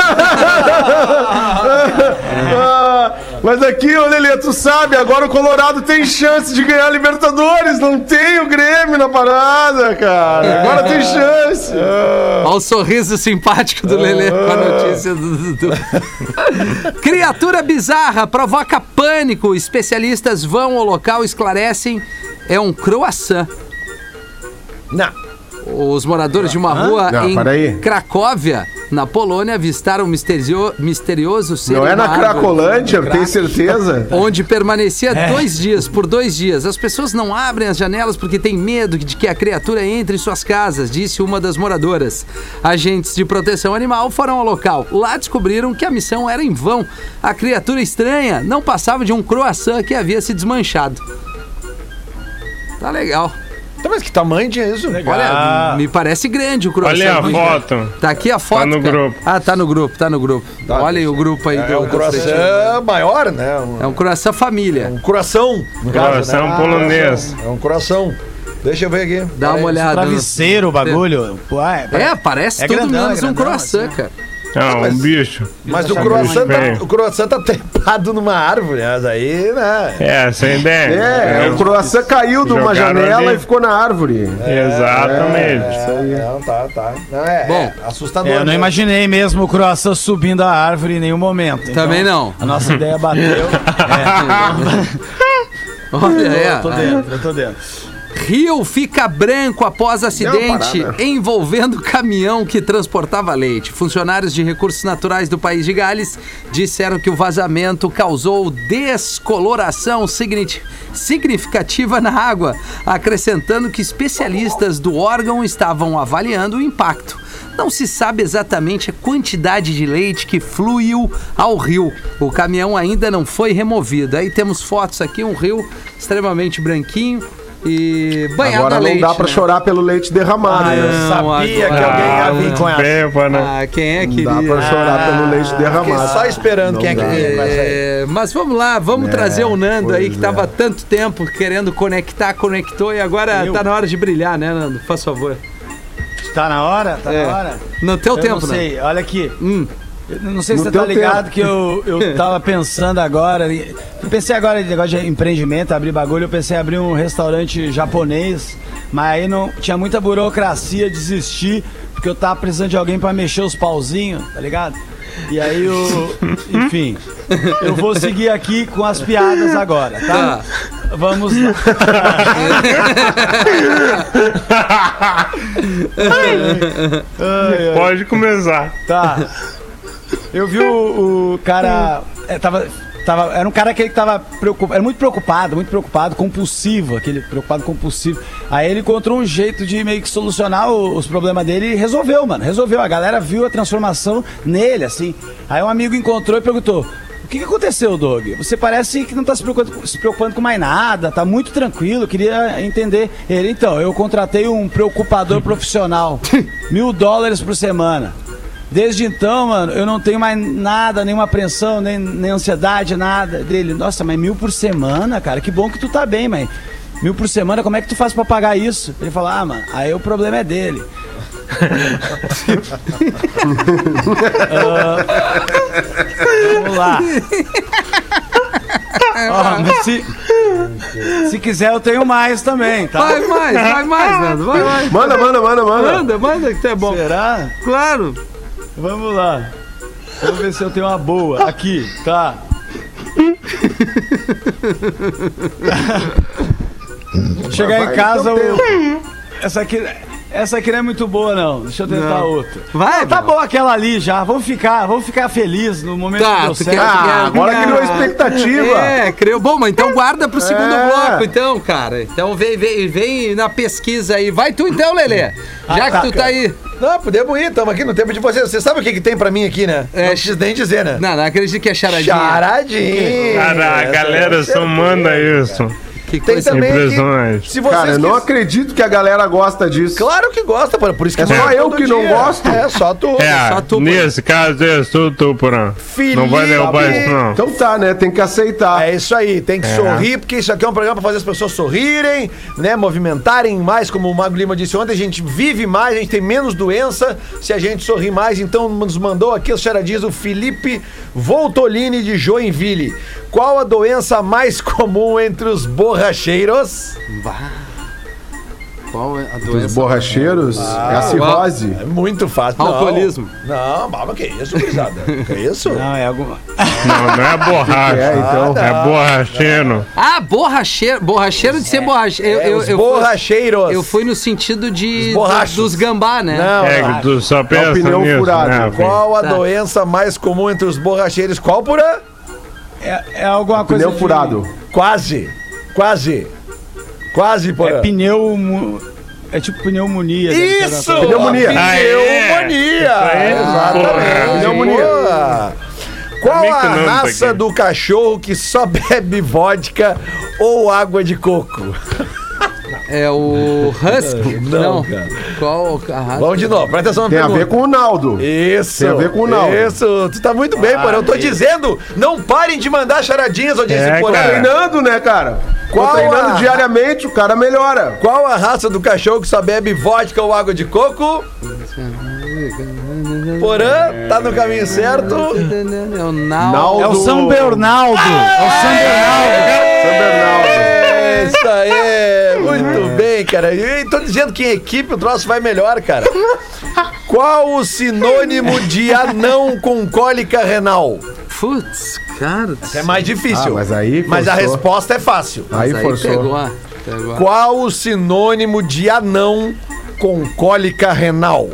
Ah, mas aqui, ô Lelê, tu sabe, agora o Colorado tem chance de ganhar a Libertadores. Não tem o Grêmio na parada, cara. Agora tem chance. Olha o sorriso simpático do Lelê com a notícia do Dudu. Criatura bizarra provoca pânico. Especialistas vão ao local e esclarecem. É um croissant. Não. Os moradores de uma rua Não, em. Cracóvia, na Polônia, avistaram um misterio- misterioso ser Não é na árvore, Cracolândia, eu tenho certeza. Onde permanecia dois dias, por dois dias. As pessoas não abrem as janelas porque têm medo de que a criatura entre em suas casas, disse uma das moradoras. Agentes de proteção animal foram ao local. Lá descobriram que a missão era em vão. A criatura estranha não passava de um croissant que havia se desmanchado. Tá legal. Tá, mas que tamanho tinha isso? Olha, me parece grande o croissant. Olha a foto. Tá aqui a foto. no cara. grupo. Ah, tá no grupo, tá no grupo. Olha aí o grupo aí É do um do Pretinho. coração maior, né? Um, É um croissant família. um coração, Coração né? polonês. É um coração. Deixa eu ver aqui. Dá uma olhada. Travesseiro, o bagulho. É, É, parece É tudo grandão, menos é um grandão, croissant, assim, cara. Ah, um bicho. Mas o Deixa croissant, bem. tá, o croissant tá trepado numa árvore, mas aí, né? É, é a ideia. É, o croissant caiu de uma janela ali. e ficou na árvore. Exatamente. É, não, tá, tá. Não, é, Bom, é assustador. É, eu não né? imaginei mesmo o croissant subindo a árvore em nenhum momento. Então, Também não. A nossa ideia bateu. Olha, é, é. eu tô dentro, eu tô dentro. Rio fica branco após acidente parada. envolvendo caminhão que transportava leite. Funcionários de recursos naturais do país de Gales disseram que o vazamento causou descoloração signi- significativa na água, acrescentando que especialistas do órgão estavam avaliando o impacto. Não se sabe exatamente a quantidade de leite que fluiu ao rio. O caminhão ainda não foi removido. Aí temos fotos aqui, um rio extremamente branquinho. E banhado Agora a não leite. dá pra né? chorar pelo leite derramado. Ah, eu né? sabia agora- que alguém ia Ah, vir com essa. beba, né? Ah, quem é Não que dá pra chorar pelo leite derramado. Só esperando quem é que. É, mas vamos lá, vamos É, trazer o Nando aí, que tava é. há tanto tempo querendo conectar, conectou e agora Eu? tá na hora de brilhar, né, Nando? Faz favor. Tá na hora? Tá É. na hora? No teu eu tempo, não sei, olha aqui. Hum. Eu não sei se No você tá ligado tempo. que eu, eu tava pensando agora. Eu pensei agora em negócio de empreendimento, abrir bagulho. Eu pensei em abrir um restaurante japonês, mas aí não tinha muita burocracia, desisti, porque eu tava precisando de alguém pra mexer os pauzinhos, tá ligado? E aí eu. Enfim, eu vou seguir aqui com as piadas agora, tá? Vamos lá. Pode começar. Tá. Eu vi o, o cara. é, tava, tava, era um cara que ele tava preocupado, era muito preocupado, muito preocupado, compulsivo, aquele preocupado compulsivo. Aí ele encontrou um jeito de meio que solucionar os problemas dele e resolveu, mano. Resolveu. A galera viu a transformação nele, assim. Aí um amigo encontrou e perguntou. O que, que aconteceu, Doug? Você parece que não tá se preocupando, se preocupando com mais nada, tá muito tranquilo, queria entender. Ele, então, eu contratei um preocupador profissional, mil dólares por semana. Desde então, mano, eu não tenho mais nada, nenhuma apreensão, nem, nem ansiedade, nada dele. Nossa, mas mil por semana, cara, que bom que tu tá bem, mas mil por semana, como é que tu faz pra pagar isso? Ele falou, ah, mano, aí o problema é dele. Ah, vamos lá. Mas se, se quiser, eu tenho mais também, tá? Vai mais, vai mais, Nando, vai mais. Manda, manda, manda, manda. Manda, manda que tu é bom. Será? Claro. Vamos lá. Vamos ver se eu tenho uma boa. Aqui, tá. Chegar em casa, então o... essa aqui, essa aqui não é muito boa não. Deixa eu tentar Não. outra. Vai, Não, tá boa aquela ali já. Vamos ficar, vamos ficar felizes no momento Tá, que deu certo. quer- Ah, agora criou expectativa. É, criou. Bom, mas então guarda pro segundo É. bloco, então, cara. Então vem, vem, vem na pesquisa aí. Vai tu então, Lelê. Já que tu tá aí. Não, podemos ir, estamos aqui no tempo de vocês. Você sabe o que, que tem pra mim aqui, né? É, não nem dizer, né? Não, não acredito que é charadinha. Charadinha. Cara, a galera só manda isso. Que Tem coisa também Impressionante. se vocês Cara, eu não quis- acredito que a galera gosta disso. Claro que gosta, por por isso que É só manda eu que não gosto? É, só tu. É, só tu, nesse caso é tu, tu, Porã. Não vai derrubar isso, não. Então tá, né? Tem que aceitar. É isso aí, tem que sorrir, porque isso aqui é um programa pra fazer as pessoas sorrirem, né? Movimentarem mais, como o Mago Lima disse ontem, a gente vive mais, a gente tem menos doença se a gente sorrir mais. Então nos mandou aqui os charadinhos o Felipe Voltolini de Joinville. Qual a doença mais comum entre os borracheiros? Qual é a Os doença? borracheiros é a cirrose. É muito fácil. Alcoolismo. Não, baba, que isso, gurizada? Que isso? Não, é alguma. Não, não é borracha. É, então. É borracheiro. Ah, borracheiro. Borracheiro de ser borracheiro. Eu, É, eu, os eu, borracheiros. fui, eu fui no sentido de Os borrachos. dos gambá, né? Não, É, tu só pensa pneu nisso, furado. né? Qual a Tá. doença mais comum entre os borracheiros? Qual, Pura? É, é alguma coisa. Pneu de- furado. Quase. Quase. Quase, Porã. É pneu. É tipo pneumonia. Isso! Pneumonia. Pneumonia! Ah, é? Exatamente. Pneumonia. Boa. Qual a raça do cachorro que só bebe vodka ou água de coco? É o Husky? Não, cara. Qual a raça? Vamos de novo, presta atenção na Tem a pergunta. ver com o Naldo. Isso. Tem a ver com o Naldo. Isso. Tu tá muito bem, Porã. Eu tô dizendo, não parem de mandar charadinhas, audiência É, Porã. cara. Treinando, né, cara? Qual Tô treinando a- diariamente, o cara melhora. Qual a raça do cachorro que só bebe vodka ou água de coco? Porã, tá no caminho certo. É o Nau. Naldo. É o São Bernardo. É o São Bernardo. São Bernardo. É isso aí, bem, cara. E tô dizendo que em equipe o troço vai melhor, cara. Qual o sinônimo de anão com cólica renal? Putz, cara. Isso é mais difícil. Ah, mas aí Mas a forçou. resposta é fácil. Aí Aí forçou. pegou. pegou. Qual o sinônimo de anão com cólica renal?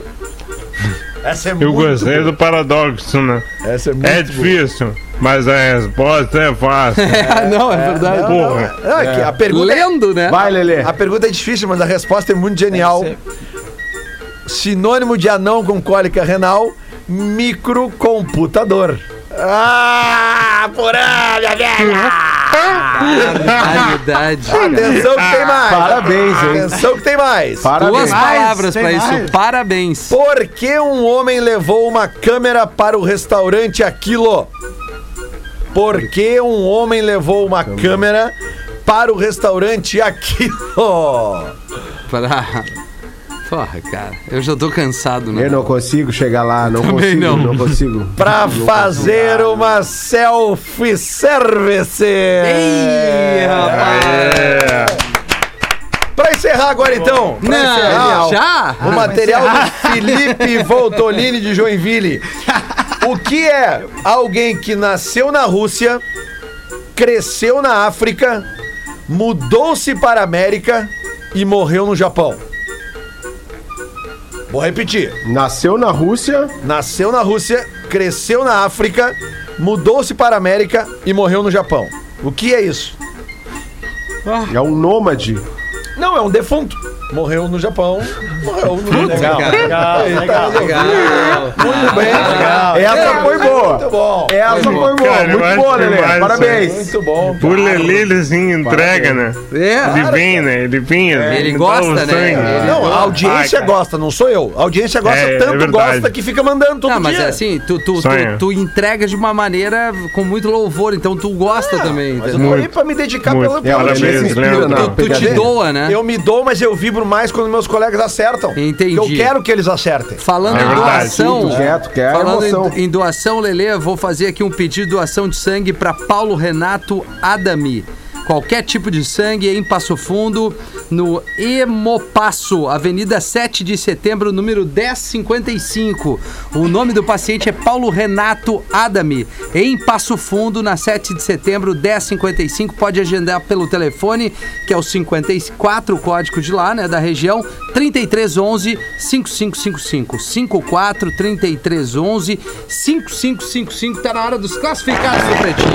Essa é Eu muito gostei boa. do paradoxo, né? Essa é muito É difícil, mas a resposta é fácil. Ah, não, é verdade. Porra. boa. Não, é que a pergunta é- Lendo, né? Vai, Lelê. A pergunta é difícil, mas a resposta é muito genial. Sinônimo de anão com cólica renal, microcomputador. Ah, porra, minha velha! Realidade. Atenção que tem mais. Parabéns, hein? Atenção que tem mais. Duas Parabéns. palavras tem pra mais. isso. Parabéns. Por que um homem levou uma câmera para o restaurante Aquilo? Por que um homem levou uma câmera para o restaurante Aquilo? Pra... Porra, cara. Eu já tô cansado, né? Eu não consigo chegar lá, não Também consigo, não. não, consigo. Para fazer uma selfie service. Ei, rapaz. Para encerrar agora então. Pra encerrar, Não, já? O material do Felipe Voltolini de Joinville. O que é alguém que nasceu na Rússia, cresceu na África, mudou-se para a América e morreu no Japão? Vou repetir. Nasceu na Rússia, Nasceu na Rússia, cresceu na África, mudou-se para a América e morreu no Japão. O que é isso? é um nômade. Não, é um defunto. Morreu no Japão, morreu no Legal, Legal, legal. legal. Muito bem. Essa foi boa. Muito bom. Essa foi boa. Muito boa, Lelê. Parabéns. Muito bom. Por Lelê, ele assim entrega, né? É. Ele vem, né? Ele vem. Ele dá gosta, o né? Ele- Não, a audiência gosta, não sou eu. A audiência gosta, É, é tanto gosta que fica mandando todo Não, mas dia. é assim, tu, tu, tu, Sonha. tu entrega de uma maneira com muito louvor, então tu gosta também, Mas eu tô aí Muito, pra me dedicar. É, se Parabéns, Tu, te doa, né? Eu me dou, mas eu vibro mais quando meus colegas acertam. Entendi. Porque eu quero que eles acertem. Falando É em doação, Tudo quieto, que a falando emoção. em, em doação, Lelê, vou fazer aqui um pedido de doação de sangue para Paulo Renato Adami. Qualquer tipo de sangue em Passo Fundo, no Hemopasso, Avenida 7 de Setembro, número 1055. O nome do paciente é Paulo Renato Adami, em Passo Fundo, na 7 de setembro, 1055. Pode agendar pelo telefone, que é o 54, o código de lá, né, da região, 3311 5555. 54 3311 5555. Tá na hora dos classificados do Pretinho.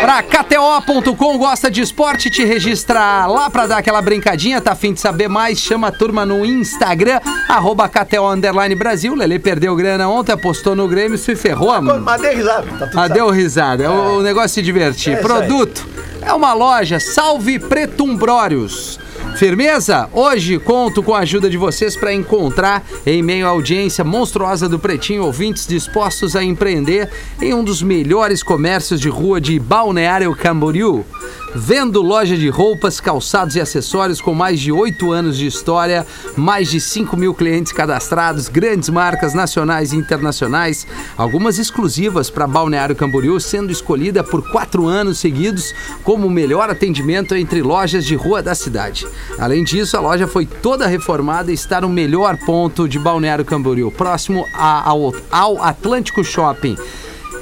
Pra KTO.com, gosta de esporte, te registra lá pra dar aquela brincadinha, tá afim de saber mais? Chama a turma no Instagram, arroba KTO Underline Brasil. Lele perdeu grana ontem, apostou no Grêmio, se ferrou, mano. Mas dei risada. Tá tudo Ah, certo. deu risada. O, o negócio é se divertir. É. Produto é uma loja Salve Pretumbrórios. Firmeza? Hoje conto com a ajuda de vocês para encontrar, em meio à audiência monstruosa do Pretinho, ouvintes dispostos a empreender em um dos melhores comércios de rua de Balneário Camboriú. Vendo loja de roupas, calçados e acessórios com mais de oito anos de história, mais de 5 mil clientes cadastrados, grandes marcas nacionais e internacionais, algumas exclusivas para Balneário Camboriú, sendo escolhida por quatro anos seguidos como o melhor atendimento entre lojas de rua da cidade. Além disso, a loja foi toda reformada e está no melhor ponto de Balneário Camboriú, próximo a- ao, ao Atlântico Shopping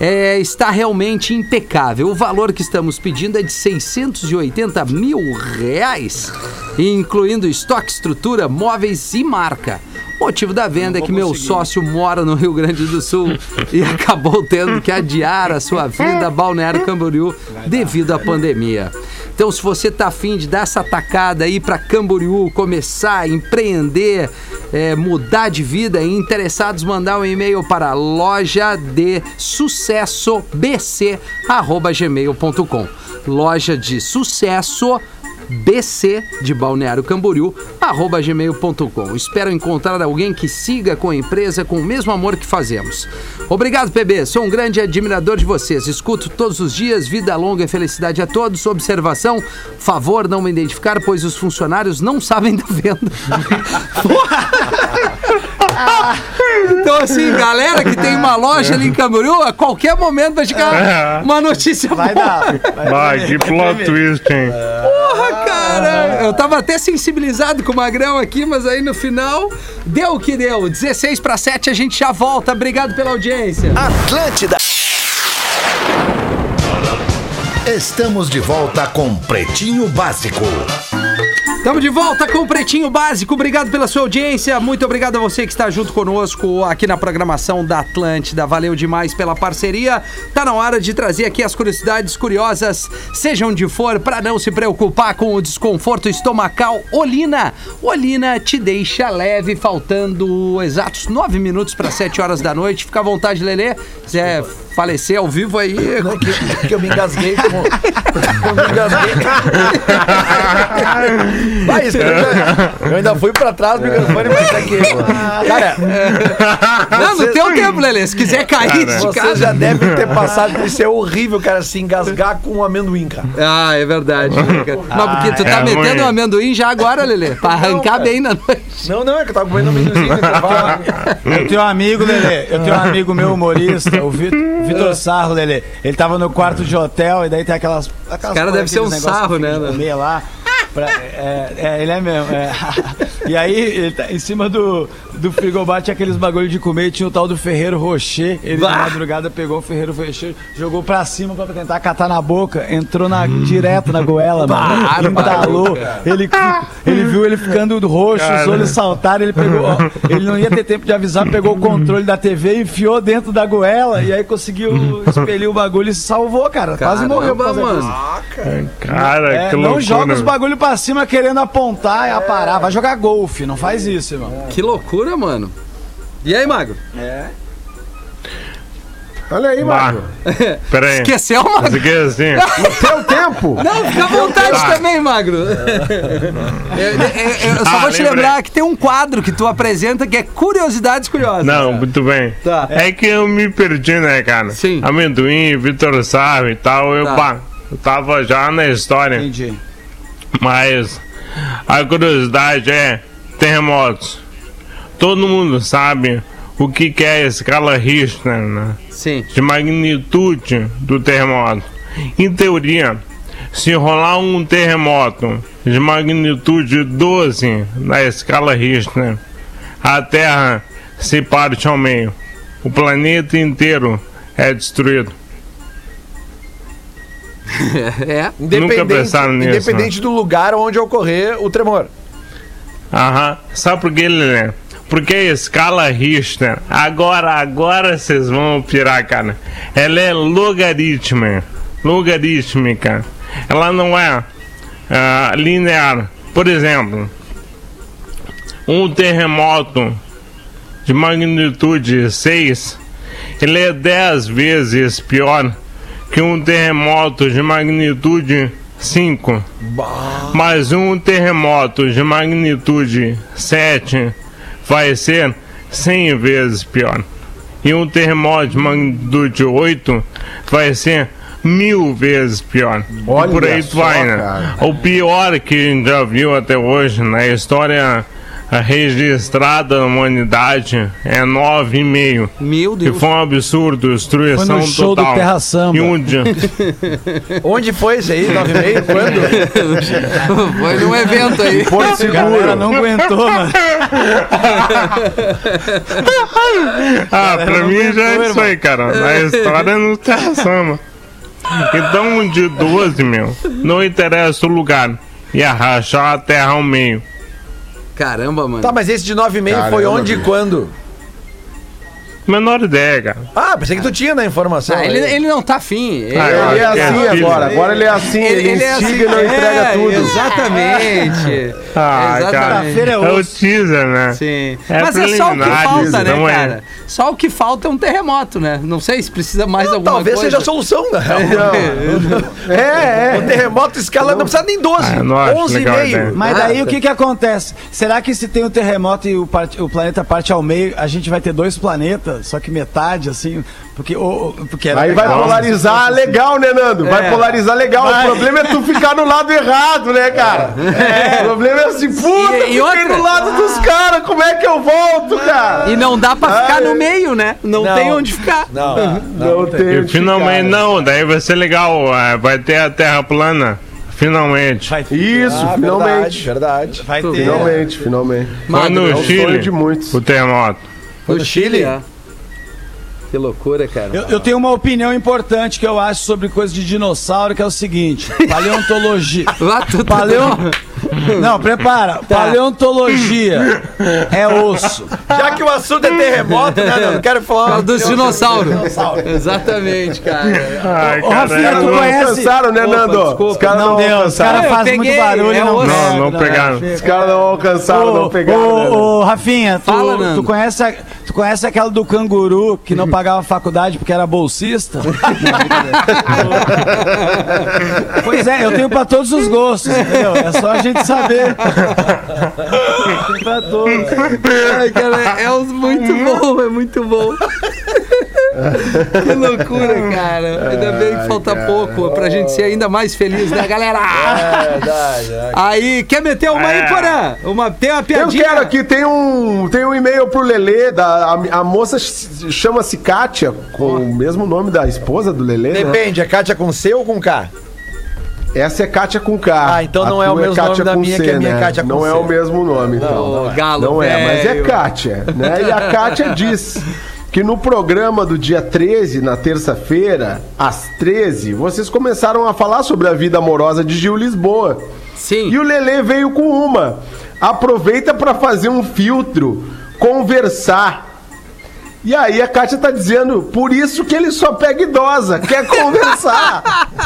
é, está realmente impecável. O valor que estamos pedindo é de 680 mil reais, incluindo estoque, estrutura, móveis e marca. O motivo da venda é que meu sócio mora no Rio Grande do Sul e acabou tendo que adiar a sua vinda a Balneário Camboriú devido à pandemia. Então, se você tá afim de dar essa tacada aí para Camboriú, começar a empreender, é, mudar de vida interessados, mandar um e-mail para loja de sucesso bc@gmail.com. Loja de sucesso bc de Balneário Camboriú, arroba gmail.com. Espero encontrar alguém que siga com a empresa com o mesmo amor que fazemos. Obrigado, PB. Sou um grande admirador de vocês. Escuto todos os dias. Vida longa e felicidade a todos. Observação: favor não me identificar, pois os funcionários não sabem da venda. Então, assim, galera que tem uma loja ali em Camboriú, a qualquer momento vai chegar uma notícia Vai boa. dar. Vai, que plot twist, hein? Porra, cara! Eu tava até sensibilizado com o Magrão aqui, mas aí no final deu o que deu. 16 para 7, a gente já volta. Obrigado pela audiência. Atlântida. Estamos de volta com Pretinho Básico. Estamos de volta com o Pretinho Básico. Obrigado pela sua audiência. Muito obrigado a você que está junto conosco aqui na programação da Atlântida. Valeu demais pela parceria. Tá na hora de trazer aqui as curiosidades curiosas, seja onde for, para não se preocupar com o desconforto estomacal. Olina. Olina te deixa leve, faltando exatos nove minutos para sete horas da noite. Fica à vontade, Lelê. Quiser falecer ao vivo aí. Não, que, que eu me engasguei com. Eu me engasguei. Vai, isso, eu, ainda, fui pra trás do microfone, mas tá aqui. Cara, Não, no teu tempo, Lelê. Se quiser cair de vocês casa. já devem ter passado por isso. É horrível, cara, se engasgar com um amendoim, cara. Ah, é verdade. Mas porque tu tá é metendo ruim. um amendoim já agora, Lelê. Pra arrancar bem na noite. Não, não, é que eu tava comendo amendoimzinho no intervalo. Eu tenho um amigo, Lelê. Eu tenho um amigo meu humorista, o Vitor, o Vitor Sarro, Lelê. Ele tava no quarto de hotel e daí tem aquelas. aquelas cara deve ser um sarro, né, né? Comer lá. Pra- é, é, ele é mesmo. é. E aí, ele tá em cima do, do frigobar tinha aqueles bagulho de comer e tinha o tal do Ferreiro Rocher. Ele Bah! na madrugada pegou o Ferreiro Rocher, jogou pra cima pra tentar catar na boca, entrou na, direto na goela, mano. Entalou. Ele, ele viu ele ficando roxo, os Cara. olhos saltaram, ele pegou. ó, ele não ia ter tempo de avisar, pegou o controle da TV e enfiou dentro da goela e aí conseguiu expelir o bagulho e se salvou, cara. Quase morreu por Caramba, causa mano. Cara, É, que não loucura. joga os bagulho pra cima querendo apontar e aparar. Vai jogar golfe, não faz isso, irmão. Que loucura, mano. E aí, Magro? Olha aí, Magro. pera aí. Esqueceu, Magro? É assim. Teu tempo. Não, fica à vontade Tá. também, Magro. Eu, eu- eu- eu só Ah, vou te lembrei. lembrar que tem um quadro que tu apresenta que é Curiosidades Curiosas. Não, muito bem. Tá. É que eu me perdi, né, cara? Sim. Amendoim, Vitor Sarro e tal, eu, Tá. pá, eu tava já na história. Entendi. Mas a curiosidade é terremotos. Todo mundo sabe o que, que é a escala Richter, né? Sim. de magnitude do terremoto. Em teoria, se rolar um terremoto de magnitude 12 na escala Richter, a Terra se parte ao meio. O planeta inteiro é destruído. É. Independente, nisso, independente do lugar onde ocorrer o tremor. Aham. Sabe por que, Lelê? Porque a escala Richter, agora, agora vocês vão pirar, cara. Ela é logarítmica. Logarítmica. Ela não é ah, linear. Por exemplo, um terremoto de magnitude 6, ele é 10 vezes pior que um terremoto de magnitude 5. Mas um terremoto de magnitude 7 vai ser 100 vezes pior. E um terremoto de magnitude 8 vai ser mil vezes pior. Olha e por aí só, vai, né? cara. O pior que a gente já viu até hoje na história registrada na humanidade é 9,5. Meu Que Deus. foi um absurdo, destruição Foi no show do total. Terra Samba. E um dia, Onde foi isso aí? 9 e meio? Quando? Foi num evento aí. Porto A Seguro. não aguentou, mano. Ah, pra mim já é isso aí, cara. Na história não tem ação, Então, um de 12, meu, não interessa o lugar. Ia rachar a terra ao meio. Caramba, mano. Tá, mas esse de 9 e meio foi Caramba, onde e quando? Menor ideia, cara. Ah, pensei que tu tinha na informação. Ah, ele, ele não tá afim. Ele, Ah, eu Ele é é assim filho. agora. Agora ele é assim. Ele, é instiga assim, e não é, entrega tudo. Exatamente. Ah, cara. Exatamente. Feira é É o teaser, né? Sim. É Mas é só o que falta, né, é. cara? Só o que falta é um terremoto, né? Não sei se precisa mais Não, alguma talvez coisa. seja a solução, na real. É, O é. terremoto escala não precisa nem 12. Ah, não acho 11 e meio. ideia. Mas Ah, daí o que que acontece? Será que se tem um terremoto e o, parte- o planeta parte ao meio, a gente vai ter dois planetas, só que metade, assim? Porque, o- porque era Aí vai legal, polarizar assim. legal, né, Nando? Vai É. polarizar legal. Vai. O problema é tu ficar no lado errado, né, cara? O problema é assim, puta, E- e fiquei outra- do lado dos caras, como é que eu volto, cara? E não dá pra ficar Ai. no meio, né? Não, Não. tem onde ficar. Não, Não tem E onde finalmente ficar. não, daí vai ser legal. é, Vai ter a terra plana. Finalmente. Vai, Isso, Ah, verdade, finalmente. verdade. vai ter. Finalmente, finalmente. No é o Chile. sonho de muitos. O terremoto. No Chile? é. Que loucura, cara. Eu, eu tenho uma opinião importante que eu acho sobre coisa de dinossauro, que é o seguinte: paleontologia. Lá tu tá Paleo... Não, prepara. Paleontologia é osso. Já que o assunto é terremoto, né? Não quero falar. É do dinossauro. Exatamente, cara. Ai, Ô, Rafinha, cara, tu não, conhece- alcançaram, né, Opa, Nando? desculpa. Os caras Não não, deu, os alcançaram. caras fazem muito barulho. é não, Não, não pegaram. Os caras não alcançaram, não pegaram. Ô, né, Rafinha, tu, Fala, tu, conhece, a- tu conhece aquela do canguru que não pagava faculdade porque era bolsista? Pois é, eu tenho pra todos os gostos, entendeu? É só a gente saber. Pra todos. Ai, cara, é muito bom, é muito bom. que loucura, cara. Ainda bem que falta pouco pra gente ser ainda mais feliz, né, galera? É verdade. é. Aí, quer meter uma aí, Porã? Uma, tem uma Eu piadinha? quero aqui, tem um, tem um e-mail pro Lelê, da, a, a moça ch- chama-se Kátia, com o mesmo nome da esposa do Lelê, né? Depende, a Kátia com C ou com K? Essa é Kátia com K. Ah, então A não é o tua mesmo nome da com minha, que a minha é Kátia com Não é C. o mesmo nome, então. Ô, galo, Não é, mas é. Kátia, né? E a Kátia diz que no programa do dia 13, na terça-feira, às 13, vocês começaram a falar sobre a vida amorosa de Gil Lisboa. Sim. E o Lelê veio com uma. Aproveita pra fazer um filtro, conversar. E aí a Kátia tá dizendo, por isso que ele só pega idosa, quer conversar.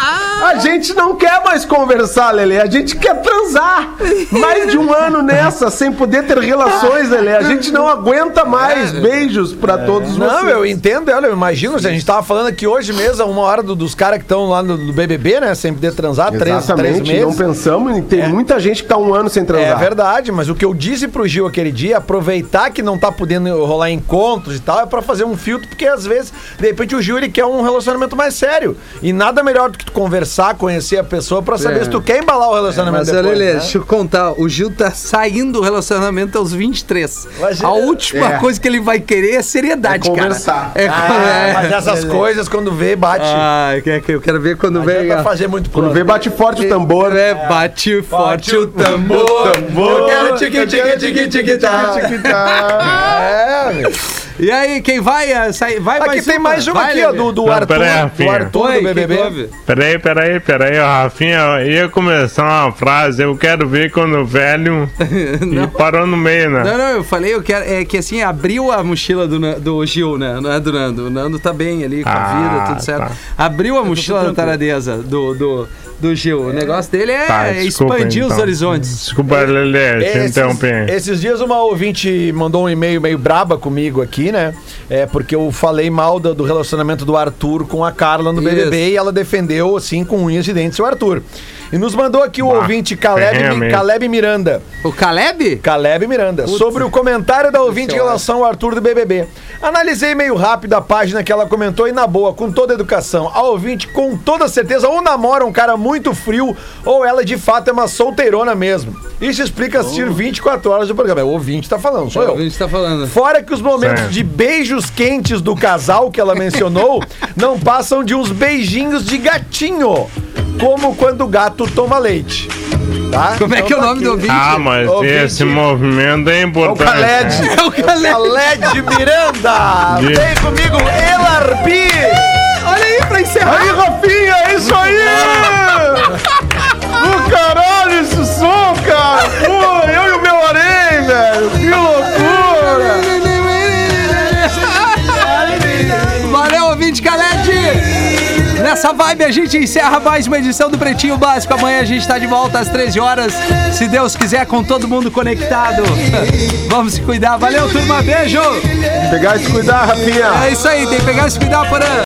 A gente não quer mais conversar, Lelê, a gente quer transar. Mais de um ano nessa, sem poder ter relações, Lelê. A gente não aguenta mais. Beijos pra todos vocês. Não, eu entendo, olha, eu imagino, a gente tava falando aqui hoje mesmo, uma hora do- dos caras que estão lá no, no BBB, né, sem poder transar, três, três Exatamente, meses. não pensamos em... Tem muita gente que tá um ano sem transar. É verdade, mas o que eu disse pro Gil aquele dia, aproveitar que não tá podendo rolar encontros e tal, é pra fazer um filtro, porque às vezes, de repente, o Gil ele quer um relacionamento mais sério. E nada melhor do que tu conversar, conhecer a pessoa pra saber É. se tu quer embalar o relacionamento Mas, depois, Lelê, né? deixa eu contar. O Gil tá saindo do relacionamento aos 23. Imagina. A última É. coisa que ele vai querer é seriedade, É conversar. cara. É, Ah, é. mas essas coisas, quando vê, bate. Ah, é eu quero ver quando Não vem. fazer muito Quando vê, bate forte o tambor. É, bate forte o tambor. Eu quero tique, tique, tique, tique, tá. É, meu. E aí, quem vai? ah, sai- vai Aqui mais tem mais uma Vai, aqui, ó, do, do Não, Arthur, do. Arthur Oi, do BBB. Peraí, peraí, peraí, ó, Rafinha, eu ia começar uma frase, eu quero ver quando o velho e parou no meio, né? Não, não, eu falei, eu quero. É que assim, abriu a mochila do, do Gil, né? Não é do Nando. O Nando tá bem ali com a Ah, vida, tudo certo. tá. Abriu a mochila da taradeza do, do, do Gil. O negócio dele é Tá, desculpa, expandir os então. horizontes. Desculpa, Lelê, te Esses, interrompi. esses dias uma ouvinte mandou um e-mail meio braba comigo aqui, né? É porque eu falei mal do, do relacionamento do Arthur com a Carla no Isso. BBB e ela defendeu, assim, com unhas e dentes o Arthur. E nos mandou aqui o Bah, ouvinte Caleb, ferrenhamente. Caleb Miranda. O Caleb? Caleb Miranda, sobre o comentário da ouvinte em relação ao Arthur do BBB. Analisei meio rápido a página que ela comentou e na boa, com toda a educação. A ouvinte, com toda certeza, ou namora um cara muito frio, ou ela de fato é uma solteirona mesmo. Isso explica assistir 24 horas do programa. É o ouvinte tá falando, sou A eu. gente tá falando. Fora que os momentos Certo. de beijos quentes do casal que ela mencionou não passam de uns beijinhos de gatinho, como quando o gato toma leite. Tá? Como é que é o tá nome do aqui. ouvinte? Ah, mas Ouvinte. esse movimento é É o importante. Khaled. né? É o Caleb. Khaled Miranda. Isso. Vem comigo, Elarbi. Olha aí pra encerrar. Aí, Rafinha, é isso aí! Do caralho esse som, cara! Nessa vibe a gente encerra mais uma edição do Pretinho Básico. Amanhã a gente tá de volta às 13 horas, se Deus quiser, com todo mundo conectado. Vamos se cuidar. Valeu, turma. Beijo! Pegar e se cuidar, Rafinha! É isso aí, tem que pegar e se cuidar, Porã.